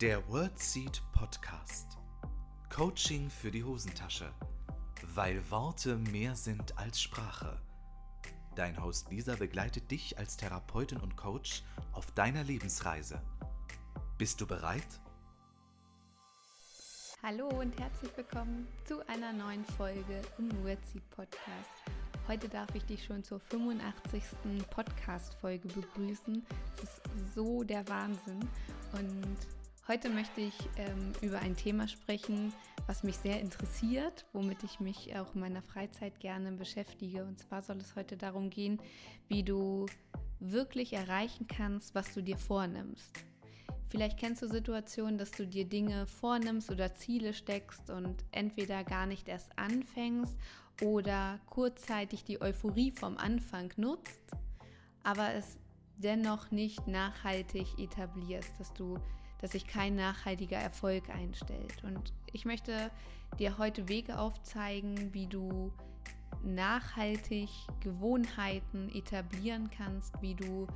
Der WordSeed Podcast. Coaching für die Hosentasche. Weil Worte mehr sind als Sprache. Dein Host Lisa begleitet dich als Therapeutin und Coach auf deiner Lebensreise. Bist du bereit? Hallo und herzlich willkommen zu einer neuen Folge im WordSeed Podcast. Heute darf ich dich schon zur 85. Podcast-Folge begrüßen. Es ist so der Wahnsinn. Und heute möchte ich ähm, über ein Thema sprechen, was mich sehr interessiert, womit ich mich auch in meiner Freizeit gerne beschäftige. Und zwar soll es heute darum gehen, wie du wirklich erreichen kannst, was du dir vornimmst. Vielleicht kennst du Situationen, dass du dir Dinge vornimmst oder Ziele steckst und entweder gar nicht erst anfängst oder kurzzeitig die Euphorie vom Anfang nutzt, aber es dennoch nicht nachhaltig etablierst, dass du dass sich kein nachhaltiger Erfolg einstellt. Und ich möchte dir heute Wege aufzeigen, wie du nachhaltig Gewohnheiten etablieren kannst, wie du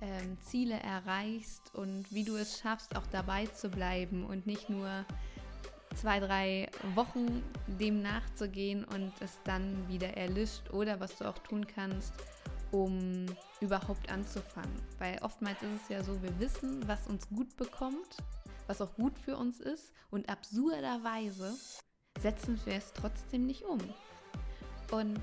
ähm, Ziele erreichst und wie du es schaffst, auch dabei zu bleiben und nicht nur zwei, drei Wochen dem nachzugehen und es dann wieder erlischt oder was du auch tun kannst, um überhaupt anzufangen. Weil oftmals ist es ja so, wir wissen, was uns gut bekommt, was auch gut für uns ist und absurderweise setzen wir es trotzdem nicht um. Und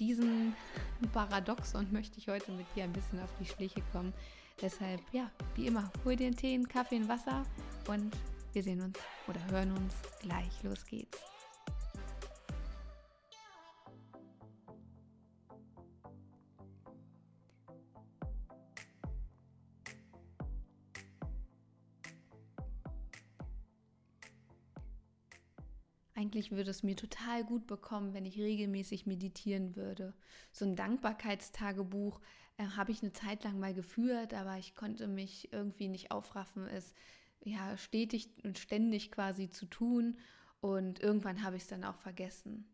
diesen Paradoxon möchte ich heute mit dir ein bisschen auf die Schliche kommen. Deshalb, ja, wie immer, hol dir einen Tee, einen Kaffee, ein Wasser und wir sehen uns oder hören uns gleich. Los geht's. Eigentlich würde es mir total gut bekommen, wenn ich regelmäßig meditieren würde. So ein Dankbarkeitstagebuch äh, habe ich eine Zeit lang mal geführt, aber ich konnte mich irgendwie nicht aufraffen, es ja stetig und ständig quasi zu tun. Und irgendwann habe ich es dann auch vergessen.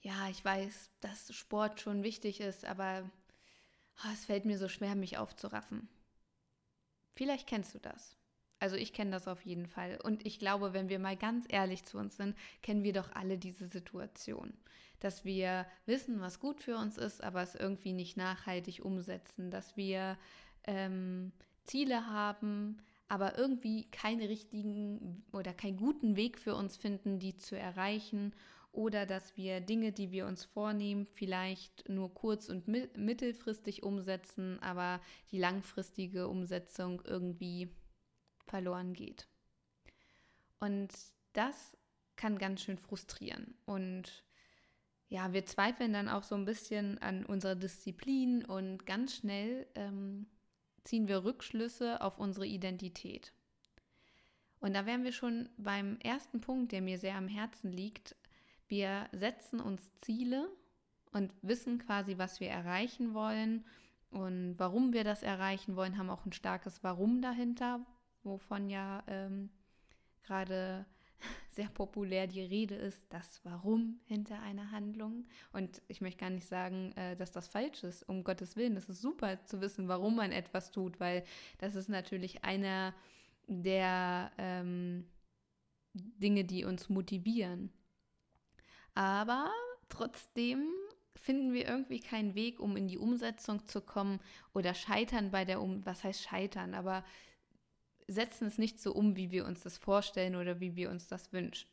Ja, ich weiß, dass Sport schon wichtig ist, aber oh, es fällt mir so schwer, mich aufzuraffen. Vielleicht kennst du das. Also ich kenne das auf jeden Fall. Und ich glaube, wenn wir mal ganz ehrlich zu uns sind, kennen wir doch alle diese Situation. Dass wir wissen, was gut für uns ist, aber es irgendwie nicht nachhaltig umsetzen. Dass wir ähm, Ziele haben, aber irgendwie keinen richtigen oder keinen guten Weg für uns finden, die zu erreichen. Oder dass wir Dinge, die wir uns vornehmen, vielleicht nur kurz- und mittelfristig umsetzen, aber die langfristige Umsetzung irgendwie verloren geht. Und das kann ganz schön frustrieren. Und ja, wir zweifeln dann auch so ein bisschen an unserer Disziplin und ganz schnell ähm, ziehen wir Rückschlüsse auf unsere Identität. Und da wären wir schon beim ersten Punkt, der mir sehr am Herzen liegt. Wir setzen uns Ziele und wissen quasi, was wir erreichen wollen und warum wir das erreichen wollen, haben auch ein starkes Warum dahinter, wovon ja ähm, gerade sehr populär die Rede ist, das Warum hinter einer Handlung. Und ich möchte gar nicht sagen, äh, dass das falsch ist, um Gottes Willen. Es ist super zu wissen, warum man etwas tut, weil das ist natürlich einer der ähm, Dinge, die uns motivieren. Aber trotzdem finden wir irgendwie keinen Weg, um in die Umsetzung zu kommen oder scheitern bei der Um, was heißt scheitern, aber setzen es nicht so um, wie wir uns das vorstellen oder wie wir uns das wünschen.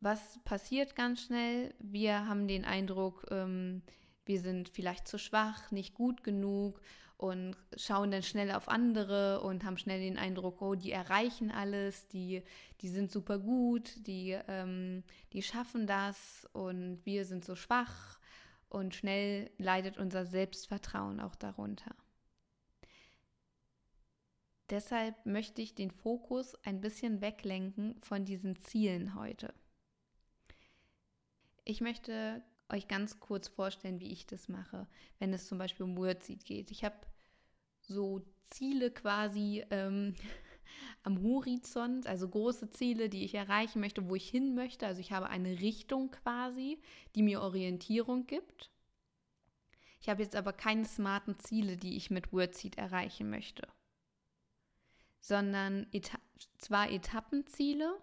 Was passiert ganz schnell? Wir haben den Eindruck, ähm, wir sind vielleicht zu schwach, nicht gut genug und schauen dann schnell auf andere und haben schnell den Eindruck, oh, die erreichen alles, die, die sind super gut, die, ähm, die schaffen das und wir sind so schwach und schnell leidet unser Selbstvertrauen auch darunter. Deshalb möchte ich den Fokus ein bisschen weglenken von diesen Zielen heute. Ich möchte euch ganz kurz vorstellen, wie ich das mache, wenn es zum Beispiel um Wordseed geht. Ich habe so Ziele quasi ähm, am Horizont, also große Ziele, die ich erreichen möchte, wo ich hin möchte. Also ich habe eine Richtung quasi, die mir Orientierung gibt. Ich habe jetzt aber keine smarten Ziele, die ich mit Wordseed erreichen möchte sondern Eta zwar Etappenziele,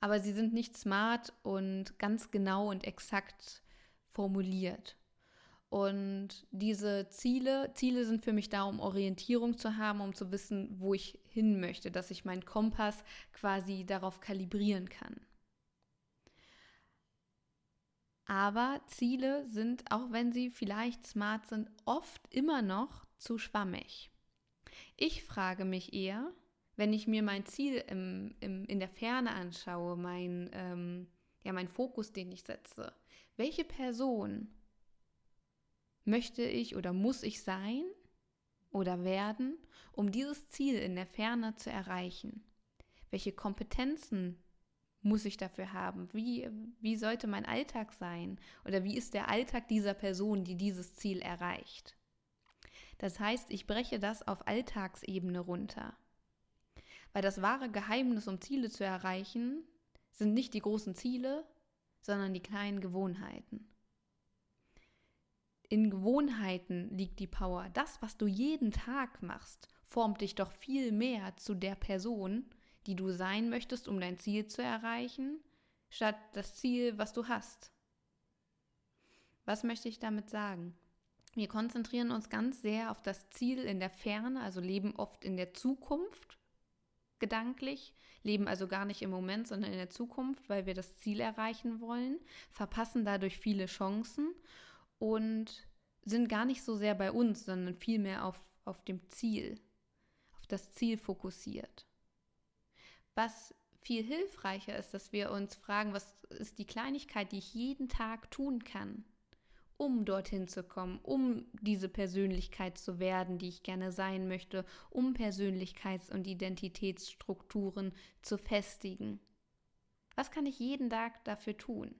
aber sie sind nicht smart und ganz genau und exakt formuliert. Und diese Ziele, Ziele sind für mich da, um Orientierung zu haben, um zu wissen, wo ich hin möchte, dass ich meinen Kompass quasi darauf kalibrieren kann. Aber Ziele sind, auch wenn sie vielleicht smart sind, oft immer noch zu schwammig. Ich frage mich eher, wenn ich mir mein Ziel im, im, in der Ferne anschaue, mein, ähm, ja, mein Fokus, den ich setze, welche Person möchte ich oder muss ich sein oder werden, um dieses Ziel in der Ferne zu erreichen? Welche Kompetenzen muss ich dafür haben? Wie, wie sollte mein Alltag sein? Oder wie ist der Alltag dieser Person, die dieses Ziel erreicht? Das heißt, ich breche das auf Alltagsebene runter. Weil das wahre Geheimnis, um Ziele zu erreichen, sind nicht die großen Ziele, sondern die kleinen Gewohnheiten. In Gewohnheiten liegt die Power. Das, was du jeden Tag machst, formt dich doch viel mehr zu der Person, die du sein möchtest, um dein Ziel zu erreichen, statt das Ziel, was du hast. Was möchte ich damit sagen? Wir konzentrieren uns ganz sehr auf das Ziel in der Ferne, also leben oft in der Zukunft gedanklich, leben also gar nicht im Moment, sondern in der Zukunft, weil wir das Ziel erreichen wollen, verpassen dadurch viele Chancen und sind gar nicht so sehr bei uns, sondern vielmehr auf, auf dem Ziel, auf das Ziel fokussiert. Was viel hilfreicher ist, dass wir uns fragen, was ist die Kleinigkeit, die ich jeden Tag tun kann, um dorthin zu kommen, um diese Persönlichkeit zu werden, die ich gerne sein möchte, um Persönlichkeits- und Identitätsstrukturen zu festigen. Was kann ich jeden Tag dafür tun?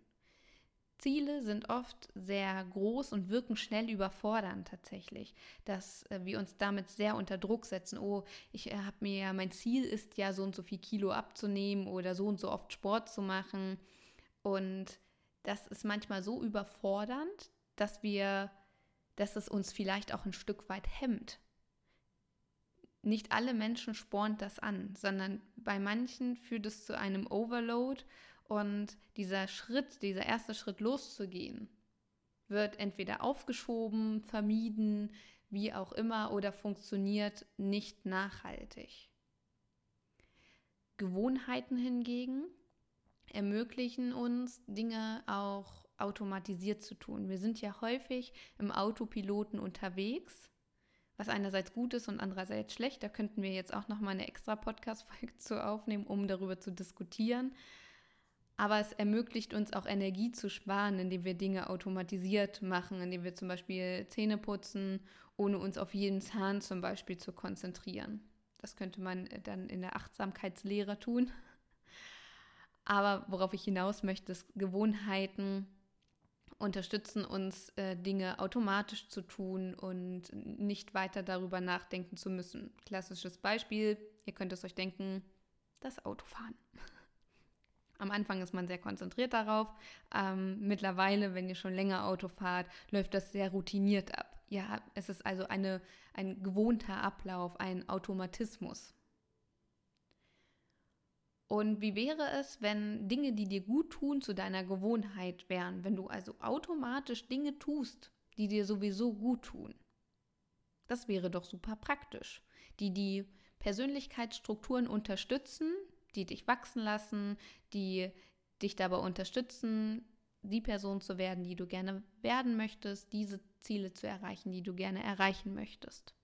Ziele sind oft sehr groß und wirken schnell überfordernd tatsächlich, dass äh, wir uns damit sehr unter Druck setzen. Oh, ich äh, habe mir ja, mein Ziel ist ja so und so viel Kilo abzunehmen oder so und so oft Sport zu machen. Und das ist manchmal so überfordernd, dass wir, dass es uns vielleicht auch ein Stück weit hemmt. Nicht alle Menschen spornt das an, sondern bei manchen führt es zu einem Overload und dieser Schritt, dieser erste Schritt loszugehen, wird entweder aufgeschoben, vermieden, wie auch immer, oder funktioniert nicht nachhaltig. Gewohnheiten hingegen ermöglichen uns, Dinge auch automatisiert zu tun. Wir sind ja häufig im Autopiloten unterwegs, was einerseits gut ist und andererseits schlecht. Da könnten wir jetzt auch noch mal eine extra Podcast-Folge zu aufnehmen, um darüber zu diskutieren aber es ermöglicht uns auch Energie zu sparen, indem wir Dinge automatisiert machen, indem wir zum Beispiel Zähne putzen, ohne uns auf jeden Zahn zum Beispiel zu konzentrieren. Das könnte man dann in der Achtsamkeitslehre tun. Aber worauf ich hinaus möchte, ist Gewohnheiten unterstützen uns, äh, Dinge automatisch zu tun und nicht weiter darüber nachdenken zu müssen. Klassisches Beispiel, ihr könnt es euch denken, das Autofahren. Am Anfang ist man sehr konzentriert darauf. Ähm, mittlerweile, wenn ihr schon länger Auto fahrt, läuft das sehr routiniert ab. Ja, es ist also eine, ein gewohnter Ablauf, ein Automatismus. Und wie wäre es, wenn Dinge, die dir gut tun, zu deiner Gewohnheit wären? Wenn du also automatisch Dinge tust, die dir sowieso gut tun? Das wäre doch super praktisch. Die die Persönlichkeitsstrukturen unterstützen, die dich wachsen lassen, die dich dabei unterstützen, die Person zu werden, die du gerne werden möchtest, diese Ziele zu erreichen, die du gerne erreichen möchtest.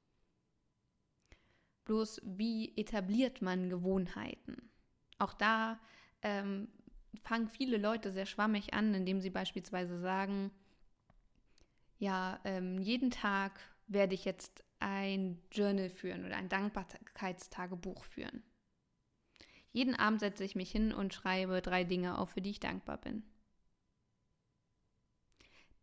Bloß wie etabliert man Gewohnheiten? Auch da ähm, fangen viele Leute sehr schwammig an, indem sie beispielsweise sagen, ja, ähm, jeden Tag werde ich jetzt ein Journal führen oder ein Dankbarkeitstagebuch führen. Jeden Abend setze ich mich hin und schreibe drei Dinge auf, für die ich dankbar bin.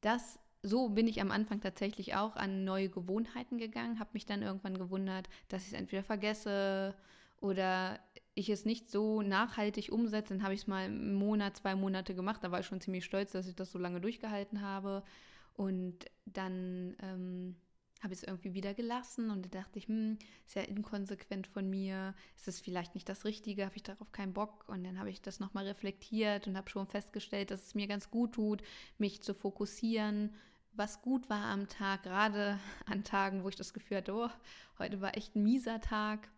Das so bin ich am Anfang tatsächlich auch an neue Gewohnheiten gegangen, habe mich dann irgendwann gewundert, dass ich es entweder vergesse oder ich es nicht so nachhaltig umsetze. Dann habe ich es mal einen Monat, zwei Monate gemacht. Da war ich schon ziemlich stolz, dass ich das so lange durchgehalten habe. Und dann ähm, habe ich es irgendwie wieder gelassen und da dachte ich, hm, ist ja inkonsequent von mir, ist es vielleicht nicht das Richtige, habe ich darauf keinen Bock und dann habe ich das nochmal reflektiert und habe schon festgestellt, dass es mir ganz gut tut, mich zu fokussieren, was gut war am Tag, gerade an Tagen, wo ich das Gefühl hatte, oh, heute war echt ein mieser Tag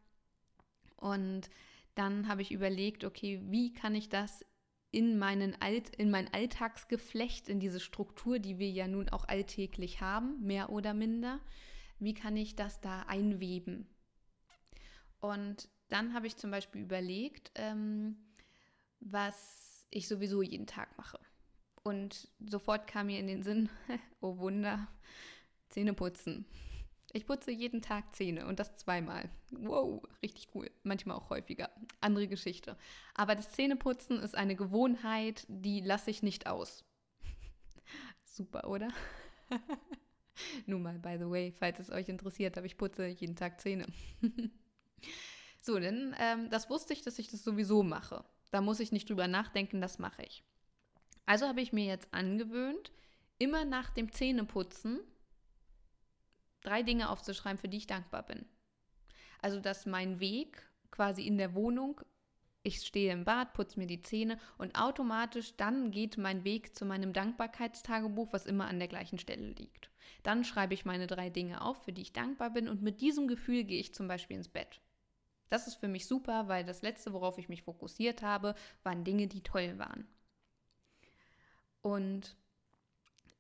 und dann habe ich überlegt, okay, wie kann ich das in, meinen Alt, in mein Alltagsgeflecht, in diese Struktur, die wir ja nun auch alltäglich haben, mehr oder minder, wie kann ich das da einweben? Und dann habe ich zum Beispiel überlegt, ähm, was ich sowieso jeden Tag mache. Und sofort kam mir in den Sinn, oh Wunder, Zähne putzen. Ich putze jeden Tag Zähne und das zweimal. Wow, richtig cool. Manchmal auch häufiger. Andere Geschichte. Aber das Zähneputzen ist eine Gewohnheit, die lasse ich nicht aus. Super, oder? Nur mal, by the way, falls es euch interessiert, aber ich putze jeden Tag Zähne. so, denn ähm, das wusste ich, dass ich das sowieso mache. Da muss ich nicht drüber nachdenken, das mache ich. Also habe ich mir jetzt angewöhnt, immer nach dem Zähneputzen drei Dinge aufzuschreiben, für die ich dankbar bin. Also, dass mein Weg quasi in der Wohnung, ich stehe im Bad, putze mir die Zähne und automatisch dann geht mein Weg zu meinem Dankbarkeitstagebuch, was immer an der gleichen Stelle liegt. Dann schreibe ich meine drei Dinge auf, für die ich dankbar bin und mit diesem Gefühl gehe ich zum Beispiel ins Bett. Das ist für mich super, weil das letzte, worauf ich mich fokussiert habe, waren Dinge, die toll waren. Und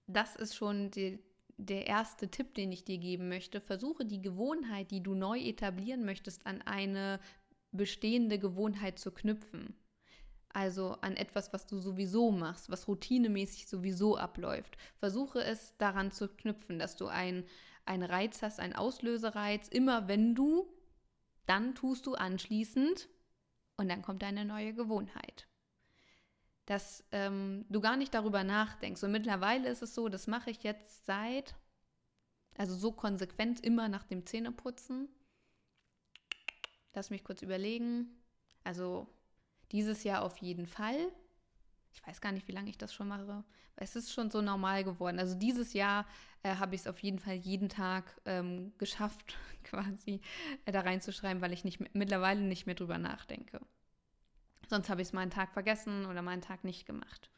das ist schon die, der erste Tipp, den ich dir geben möchte. Versuche die Gewohnheit, die du neu etablieren möchtest, an eine bestehende Gewohnheit zu knüpfen. Also an etwas, was du sowieso machst, was routinemäßig sowieso abläuft. Versuche es daran zu knüpfen, dass du einen Reiz hast, einen Auslösereiz. Immer wenn du, dann tust du anschließend und dann kommt eine neue Gewohnheit dass ähm, du gar nicht darüber nachdenkst. Und mittlerweile ist es so, das mache ich jetzt seit, also so konsequent immer nach dem Zähneputzen. Lass mich kurz überlegen. Also dieses Jahr auf jeden Fall. Ich weiß gar nicht, wie lange ich das schon mache. Es ist schon so normal geworden. Also dieses Jahr äh, habe ich es auf jeden Fall jeden Tag ähm, geschafft, quasi äh, da reinzuschreiben, weil ich nicht mittlerweile nicht mehr drüber nachdenke. Sonst habe ich es mal einen Tag vergessen oder mal einen Tag nicht gemacht.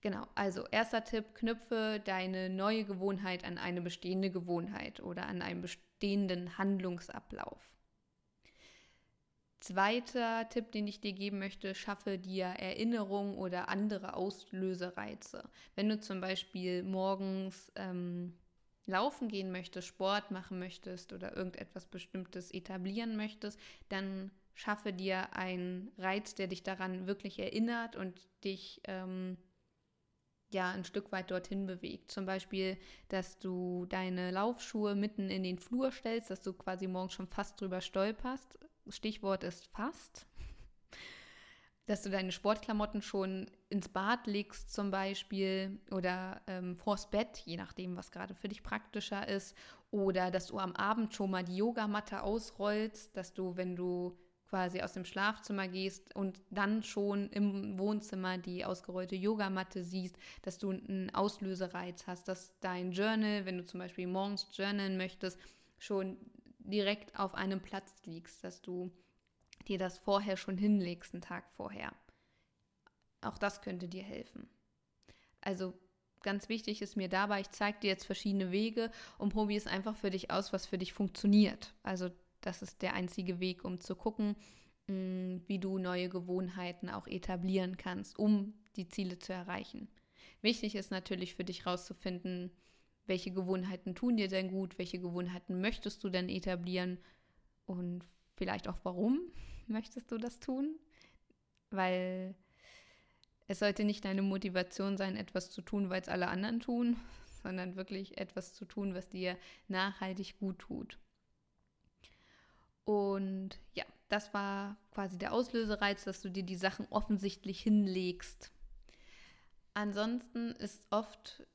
Genau, also erster Tipp, knüpfe deine neue Gewohnheit an eine bestehende Gewohnheit oder an einen bestehenden Handlungsablauf. Zweiter Tipp, den ich dir geben möchte, schaffe dir Erinnerungen oder andere Auslösereize. Wenn du zum Beispiel morgens ähm, laufen gehen möchtest, Sport machen möchtest oder irgendetwas Bestimmtes etablieren möchtest, dann schaffe dir einen Reiz, der dich daran wirklich erinnert und dich ähm, ja ein Stück weit dorthin bewegt. Zum Beispiel, dass du deine Laufschuhe mitten in den Flur stellst, dass du quasi morgens schon fast drüber stolperst. Stichwort ist fast. Dass du deine Sportklamotten schon ins Bad legst zum Beispiel oder ähm, vors Bett, je nachdem, was gerade für dich praktischer ist. Oder dass du am Abend schon mal die Yogamatte ausrollst, dass du, wenn du quasi aus dem Schlafzimmer gehst und dann schon im Wohnzimmer die ausgerollte Yogamatte siehst, dass du einen Auslösereiz hast, dass dein Journal, wenn du zum Beispiel morgens journalen möchtest, schon direkt auf einem Platz liegst, dass du dir das vorher schon hinlegst, einen Tag vorher. Auch das könnte dir helfen. Also ganz wichtig ist mir dabei, ich zeige dir jetzt verschiedene Wege und probiere es einfach für dich aus, was für dich funktioniert. Also das ist der einzige Weg, um zu gucken, mm, wie du neue Gewohnheiten auch etablieren kannst, um die Ziele zu erreichen. Wichtig ist natürlich für dich herauszufinden, welche Gewohnheiten tun dir denn gut, welche Gewohnheiten möchtest du denn etablieren und vielleicht auch warum möchtest du das tun, weil es sollte nicht deine Motivation sein, etwas zu tun, weil es alle anderen tun, sondern wirklich etwas zu tun, was dir nachhaltig gut tut. Und ja, das war quasi der Auslösereiz, dass du dir die Sachen offensichtlich hinlegst. Ansonsten ist oft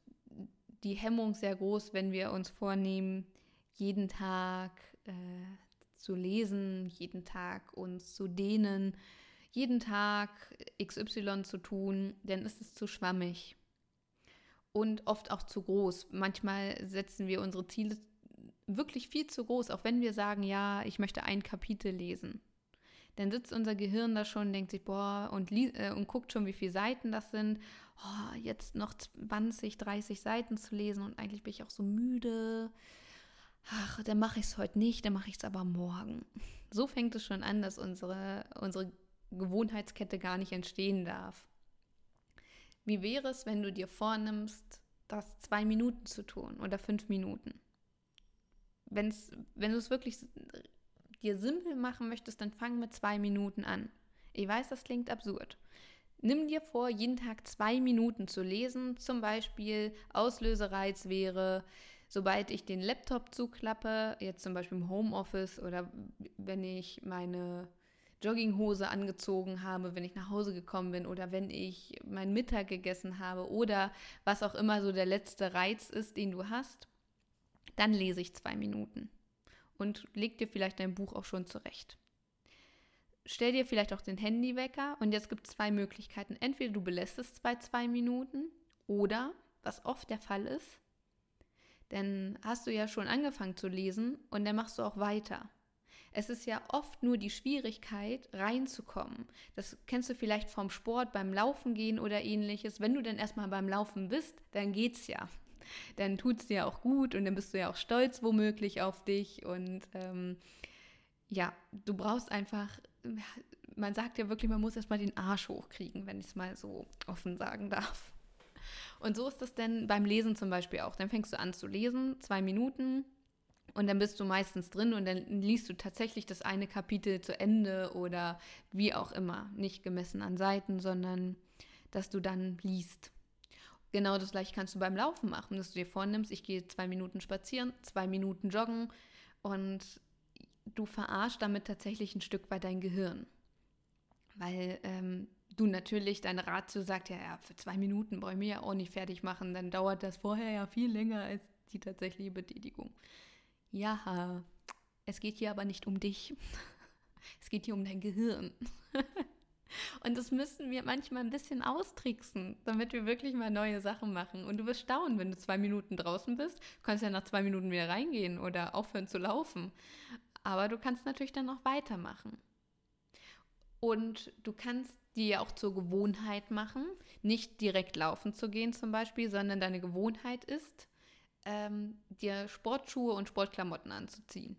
die Hemmung sehr groß, wenn wir uns vornehmen, jeden Tag äh, zu lesen, jeden Tag uns zu dehnen, jeden Tag XY zu tun, dann ist es zu schwammig und oft auch zu groß. Manchmal setzen wir unsere Ziele wirklich viel zu groß, auch wenn wir sagen, ja, ich möchte ein Kapitel lesen. Dann sitzt unser Gehirn da schon und denkt sich, boah, und, äh, und guckt schon, wie viele Seiten das sind. Oh, jetzt noch 20, 30 Seiten zu lesen und eigentlich bin ich auch so müde. Ach, dann mache ich es heute nicht, dann mache ich es aber morgen. So fängt es schon an, dass unsere, unsere Gewohnheitskette gar nicht entstehen darf. Wie wäre es, wenn du dir vornimmst, das zwei Minuten zu tun oder fünf Minuten? Wenn's, wenn du es wirklich dir simpel machen möchtest, dann fang mit zwei Minuten an. Ich weiß, das klingt absurd. Nimm dir vor, jeden Tag zwei Minuten zu lesen. Zum Beispiel Auslösereiz wäre, sobald ich den Laptop zuklappe, jetzt zum Beispiel im Homeoffice oder wenn ich meine Jogginghose angezogen habe, wenn ich nach Hause gekommen bin oder wenn ich meinen Mittag gegessen habe oder was auch immer so der letzte Reiz ist, den du hast, dann lese ich zwei Minuten und leg dir vielleicht dein Buch auch schon zurecht. Stell dir vielleicht auch den Handywecker und jetzt gibt es zwei Möglichkeiten. Entweder du belässt es bei zwei Minuten oder, was oft der Fall ist, dann hast du ja schon angefangen zu lesen und dann machst du auch weiter. Es ist ja oft nur die Schwierigkeit, reinzukommen. Das kennst du vielleicht vom Sport, beim Laufen gehen oder ähnliches. Wenn du dann erstmal beim Laufen bist, dann geht's ja. Dann tut es dir auch gut und dann bist du ja auch stolz womöglich auf dich. Und ähm, ja, du brauchst einfach, man sagt ja wirklich, man muss erstmal den Arsch hochkriegen, wenn ich es mal so offen sagen darf. Und so ist es denn beim Lesen zum Beispiel auch. Dann fängst du an zu lesen, zwei Minuten, und dann bist du meistens drin und dann liest du tatsächlich das eine Kapitel zu Ende oder wie auch immer. Nicht gemessen an Seiten, sondern dass du dann liest. Genau das gleiche kannst du beim Laufen machen, dass du dir vornimmst, ich gehe zwei Minuten spazieren, zwei Minuten joggen und du verarschst damit tatsächlich ein Stück weit dein Gehirn. Weil ähm, du natürlich, deine Ratio sagt ja, ja, für zwei Minuten brauche ich mich ja auch nicht fertig machen, dann dauert das vorher ja viel länger als die tatsächliche Betätigung ja, es geht hier aber nicht um dich. Es geht hier um dein Gehirn. Und das müssen wir manchmal ein bisschen austricksen, damit wir wirklich mal neue Sachen machen. Und du wirst staunen, wenn du zwei Minuten draußen bist. Du kannst ja nach zwei Minuten wieder reingehen oder aufhören zu laufen. Aber du kannst natürlich dann noch weitermachen. Und du kannst dir auch zur Gewohnheit machen, nicht direkt laufen zu gehen zum Beispiel, sondern deine Gewohnheit ist, ähm, dir Sportschuhe und Sportklamotten anzuziehen.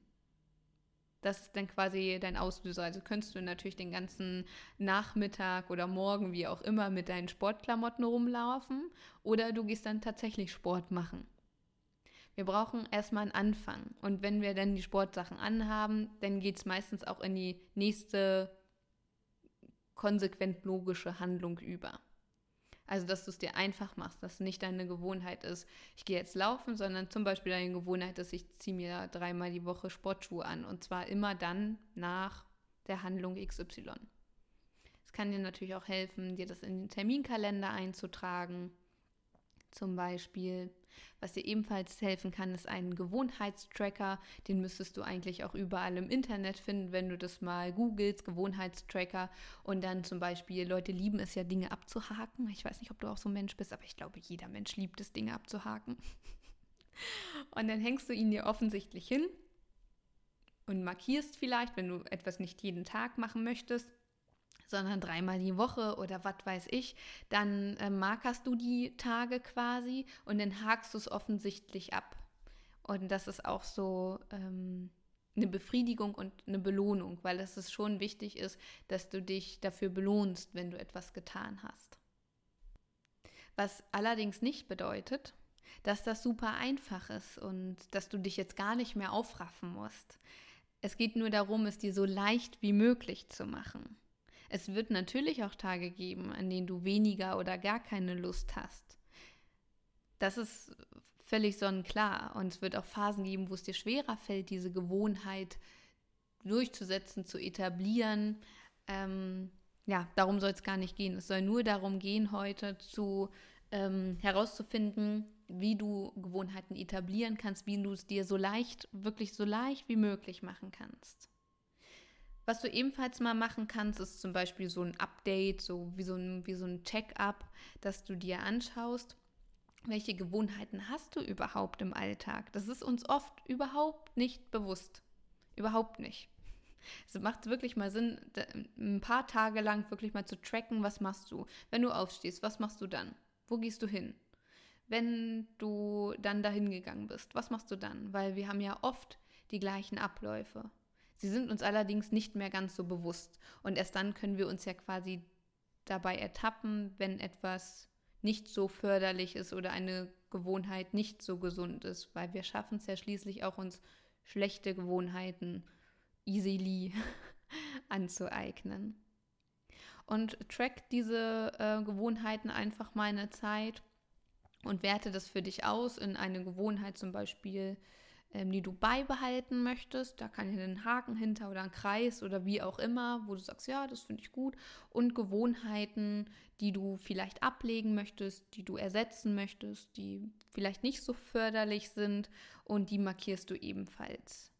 Das ist dann quasi dein Auslöser. Also könntest du natürlich den ganzen Nachmittag oder Morgen, wie auch immer, mit deinen Sportklamotten rumlaufen oder du gehst dann tatsächlich Sport machen. Wir brauchen erstmal einen Anfang. Und wenn wir dann die Sportsachen anhaben, dann geht es meistens auch in die nächste konsequent logische Handlung über. Also, dass du es dir einfach machst, dass nicht deine Gewohnheit ist, ich gehe jetzt laufen, sondern zum Beispiel deine Gewohnheit ist, ich ziehe mir dreimal die Woche Sportschuhe an und zwar immer dann nach der Handlung XY. Es kann dir natürlich auch helfen, dir das in den Terminkalender einzutragen zum Beispiel. Was dir ebenfalls helfen kann, ist ein Gewohnheitstracker. Den müsstest du eigentlich auch überall im Internet finden, wenn du das mal googelst, Gewohnheitstracker. Und dann zum Beispiel, Leute lieben es ja, Dinge abzuhaken. Ich weiß nicht, ob du auch so ein Mensch bist, aber ich glaube, jeder Mensch liebt es, Dinge abzuhaken. Und dann hängst du ihn dir offensichtlich hin und markierst vielleicht, wenn du etwas nicht jeden Tag machen möchtest, sondern dreimal die Woche oder was weiß ich, dann äh, markerst du die Tage quasi und dann hakst du es offensichtlich ab. Und das ist auch so ähm, eine Befriedigung und eine Belohnung, weil es schon wichtig ist, dass du dich dafür belohnst, wenn du etwas getan hast. Was allerdings nicht bedeutet, dass das super einfach ist und dass du dich jetzt gar nicht mehr aufraffen musst. Es geht nur darum, es dir so leicht wie möglich zu machen. Es wird natürlich auch Tage geben, an denen du weniger oder gar keine Lust hast. Das ist völlig sonnenklar. Und es wird auch Phasen geben, wo es dir schwerer fällt, diese Gewohnheit durchzusetzen, zu etablieren. Ähm, ja, darum soll es gar nicht gehen. Es soll nur darum gehen, heute zu ähm, herauszufinden, wie du Gewohnheiten etablieren kannst, wie du es dir so leicht, wirklich so leicht wie möglich machen kannst. Was du ebenfalls mal machen kannst, ist zum Beispiel so ein Update, so wie so ein, so ein Check-up, dass du dir anschaust, welche Gewohnheiten hast du überhaupt im Alltag? Das ist uns oft überhaupt nicht bewusst. Überhaupt nicht. Es macht wirklich mal Sinn, ein paar Tage lang wirklich mal zu tracken, was machst du. Wenn du aufstehst, was machst du dann? Wo gehst du hin? Wenn du dann dahin gegangen bist, was machst du dann? Weil wir haben ja oft die gleichen Abläufe. Sie sind uns allerdings nicht mehr ganz so bewusst. Und erst dann können wir uns ja quasi dabei ertappen, wenn etwas nicht so förderlich ist oder eine Gewohnheit nicht so gesund ist, weil wir schaffen es ja schließlich auch uns schlechte Gewohnheiten easily anzueignen. Und track diese äh, Gewohnheiten einfach mal eine Zeit und werte das für dich aus in eine Gewohnheit zum Beispiel, ähm, die du beibehalten möchtest. Da kann hier ein Haken hinter oder ein Kreis oder wie auch immer, wo du sagst, ja, das finde ich gut. Und Gewohnheiten, die du vielleicht ablegen möchtest, die du ersetzen möchtest, die vielleicht nicht so förderlich sind und die markierst du ebenfalls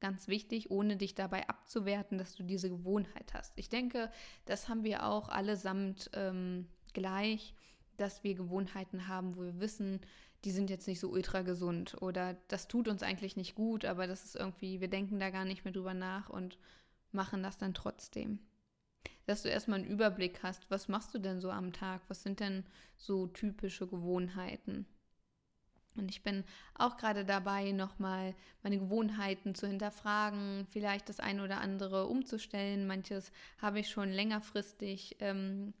ganz wichtig, ohne dich dabei abzuwerten, dass du diese Gewohnheit hast. Ich denke, das haben wir auch allesamt ähm, gleich, dass wir Gewohnheiten haben, wo wir wissen, die sind jetzt nicht so ultra gesund oder das tut uns eigentlich nicht gut, aber das ist irgendwie, wir denken da gar nicht mehr drüber nach und machen das dann trotzdem. Dass du erstmal einen Überblick hast, was machst du denn so am Tag? Was sind denn so typische Gewohnheiten? Und ich bin auch gerade dabei, nochmal meine Gewohnheiten zu hinterfragen, vielleicht das eine oder andere umzustellen. Manches habe ich schon längerfristig ähm,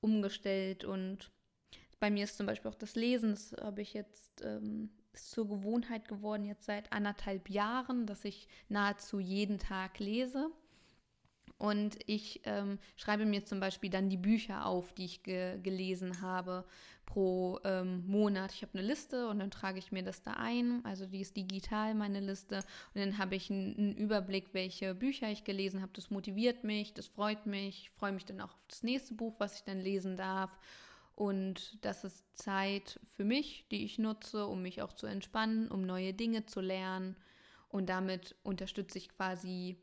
umgestellt und bei mir ist zum Beispiel auch das Lesen, das habe ich jetzt ähm, zur Gewohnheit geworden, jetzt seit anderthalb Jahren, dass ich nahezu jeden Tag lese. Und ich ähm, schreibe mir zum Beispiel dann die Bücher auf, die ich ge gelesen habe pro ähm, Monat. Ich habe eine Liste und dann trage ich mir das da ein. Also die ist digital, meine Liste. Und dann habe ich einen Überblick, welche Bücher ich gelesen habe. Das motiviert mich, das freut mich. Ich freue mich dann auch auf das nächste Buch, was ich dann lesen darf. Und das ist Zeit für mich, die ich nutze, um mich auch zu entspannen, um neue Dinge zu lernen. Und damit unterstütze ich quasi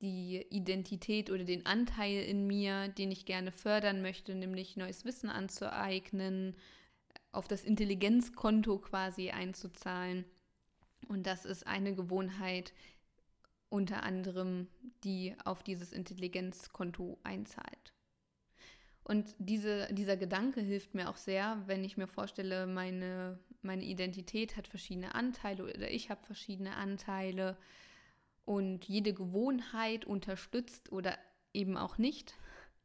die Identität oder den Anteil in mir, den ich gerne fördern möchte, nämlich neues Wissen anzueignen, auf das Intelligenzkonto quasi einzuzahlen. Und das ist eine Gewohnheit unter anderem, die auf dieses Intelligenzkonto einzahlt. Und diese, dieser Gedanke hilft mir auch sehr, wenn ich mir vorstelle, meine, meine Identität hat verschiedene Anteile oder ich habe verschiedene Anteile. Und jede Gewohnheit unterstützt oder eben auch nicht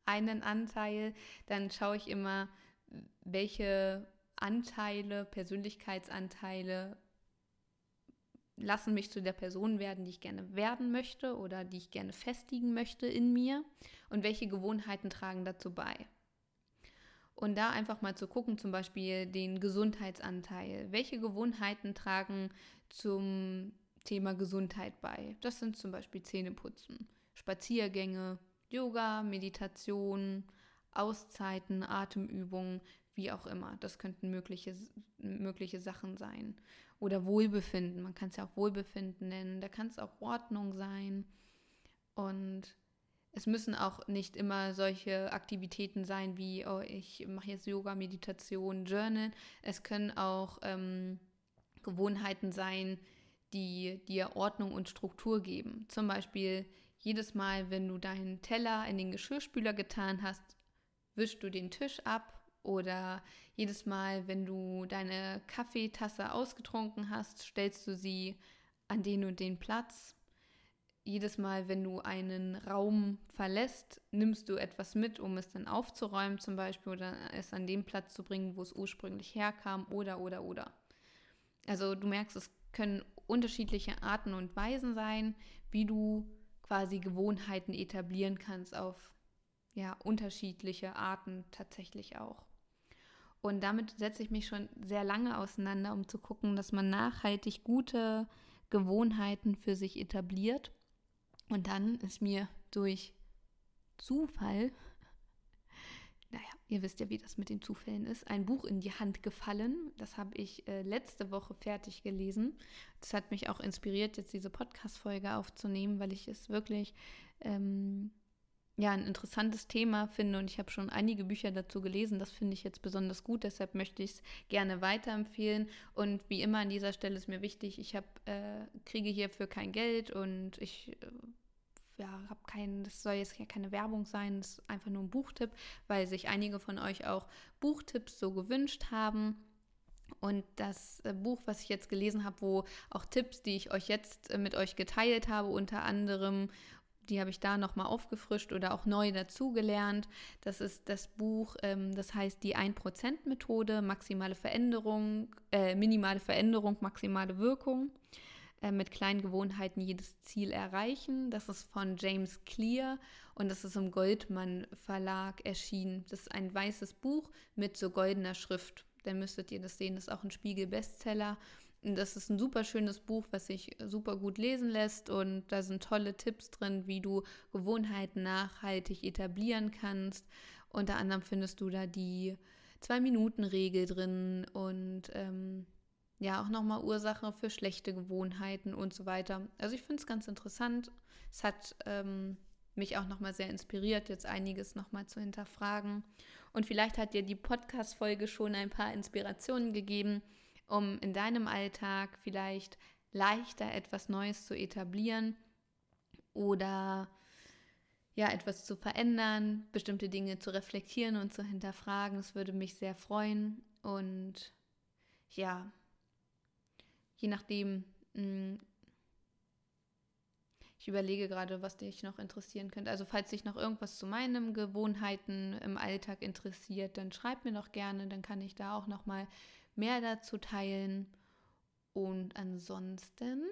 einen Anteil, dann schaue ich immer, welche Anteile, Persönlichkeitsanteile lassen mich zu der Person werden, die ich gerne werden möchte oder die ich gerne festigen möchte in mir und welche Gewohnheiten tragen dazu bei. Und da einfach mal zu gucken, zum Beispiel den Gesundheitsanteil. Welche Gewohnheiten tragen zum Thema Gesundheit bei? Das sind zum Beispiel Zähneputzen, Spaziergänge, Yoga, Meditation, Auszeiten, Atemübungen, wie auch immer. Das könnten mögliche, mögliche Sachen sein oder Wohlbefinden. Man kann es ja auch Wohlbefinden nennen. Da kann es auch Ordnung sein. Und es müssen auch nicht immer solche Aktivitäten sein wie, oh, ich mache jetzt Yoga, Meditation, Journal. Es können auch ähm, Gewohnheiten sein, die dir Ordnung und Struktur geben. Zum Beispiel jedes Mal, wenn du deinen Teller in den Geschirrspüler getan hast, wischst du den Tisch ab oder jedes Mal, wenn du deine Kaffeetasse ausgetrunken hast, stellst du sie an den und den Platz. Jedes Mal, wenn du einen Raum verlässt, nimmst du etwas mit, um es dann aufzuräumen zum Beispiel oder es an den Platz zu bringen, wo es ursprünglich herkam oder oder oder. Also du merkst, es können unterschiedliche Arten und Weisen sein, wie du quasi Gewohnheiten etablieren kannst auf ja, unterschiedliche Arten tatsächlich auch. Und damit setze ich mich schon sehr lange auseinander, um zu gucken, dass man nachhaltig gute Gewohnheiten für sich etabliert. Und dann ist mir durch Zufall, naja, ihr wisst ja, wie das mit den Zufällen ist, ein Buch in die Hand gefallen. Das habe ich äh, letzte Woche fertig gelesen. Das hat mich auch inspiriert, jetzt diese Podcast-Folge aufzunehmen, weil ich es wirklich ähm, ja ein interessantes Thema finde und ich habe schon einige Bücher dazu gelesen. Das finde ich jetzt besonders gut, deshalb möchte ich es gerne weiterempfehlen. Und wie immer an dieser Stelle ist mir wichtig, ich hab, äh, kriege hierfür kein Geld und ich äh, ja, habe keinen, das soll jetzt ja keine Werbung sein, das ist einfach nur ein Buchtipp, weil sich einige von euch auch Buchtipps so gewünscht haben. Und das äh, Buch, was ich jetzt gelesen habe, wo auch Tipps, die ich euch jetzt äh, mit euch geteilt habe, unter anderem die habe ich da nochmal aufgefrischt oder auch neu dazugelernt. Das ist das Buch, ähm, das heißt die 1%-Methode, maximale Veränderung, äh, minimale Veränderung, maximale Wirkung. Äh, mit kleinen Gewohnheiten jedes Ziel erreichen. Das ist von James Clear und das ist im Goldmann Verlag erschienen. Das ist ein weißes Buch mit so goldener Schrift. Dann müsstet ihr das sehen, das ist auch ein Spiegel-Bestseller. Das ist ein super schönes Buch, was sich super gut lesen lässt und da sind tolle Tipps drin, wie du Gewohnheiten nachhaltig etablieren kannst. Unter anderem findest du da die Zwei-Minuten-Regel drin und ähm, ja auch nochmal Ursache für schlechte Gewohnheiten und so weiter. Also ich finde es ganz interessant. Es hat ähm, mich auch nochmal sehr inspiriert, jetzt einiges nochmal zu hinterfragen. Und vielleicht hat dir die Podcast-Folge schon ein paar Inspirationen gegeben um in deinem Alltag vielleicht leichter etwas Neues zu etablieren oder ja, etwas zu verändern, bestimmte Dinge zu reflektieren und zu hinterfragen. Das würde mich sehr freuen. Und ja, je nachdem, hm, ich überlege gerade, was dich noch interessieren könnte. Also falls dich noch irgendwas zu meinen Gewohnheiten im Alltag interessiert, dann schreib mir noch gerne, dann kann ich da auch noch mal mehr dazu teilen. Und ansonsten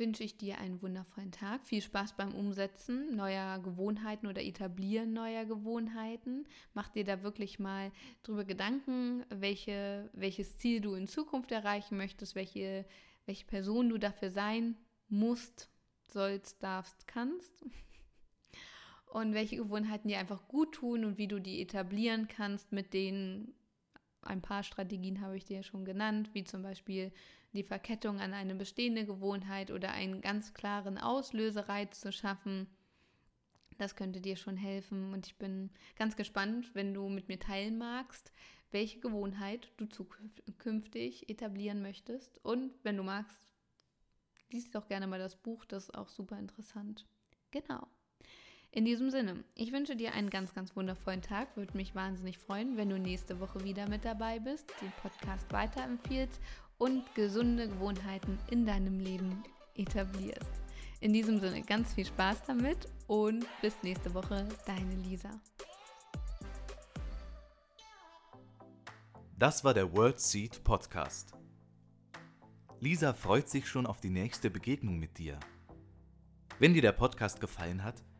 wünsche ich dir einen wundervollen Tag. Viel Spaß beim Umsetzen neuer Gewohnheiten oder Etablieren neuer Gewohnheiten. Mach dir da wirklich mal drüber Gedanken, welche, welches Ziel du in Zukunft erreichen möchtest, welche, welche Person du dafür sein musst, sollst, darfst, kannst. Und welche Gewohnheiten dir einfach gut tun und wie du die etablieren kannst mit denen, ein paar Strategien habe ich dir schon genannt, wie zum Beispiel die Verkettung an eine bestehende Gewohnheit oder einen ganz klaren Auslösereiz zu schaffen. Das könnte dir schon helfen und ich bin ganz gespannt, wenn du mit mir teilen magst, welche Gewohnheit du zukünftig etablieren möchtest. Und wenn du magst, liest doch gerne mal das Buch, das ist auch super interessant. Genau. In diesem Sinne, ich wünsche dir einen ganz, ganz wundervollen Tag. Würde mich wahnsinnig freuen, wenn du nächste Woche wieder mit dabei bist, den Podcast weiterempfiehlst und gesunde Gewohnheiten in deinem Leben etablierst. In diesem Sinne, ganz viel Spaß damit und bis nächste Woche, deine Lisa. Das war der World Seed Podcast. Lisa freut sich schon auf die nächste Begegnung mit dir. Wenn dir der Podcast gefallen hat,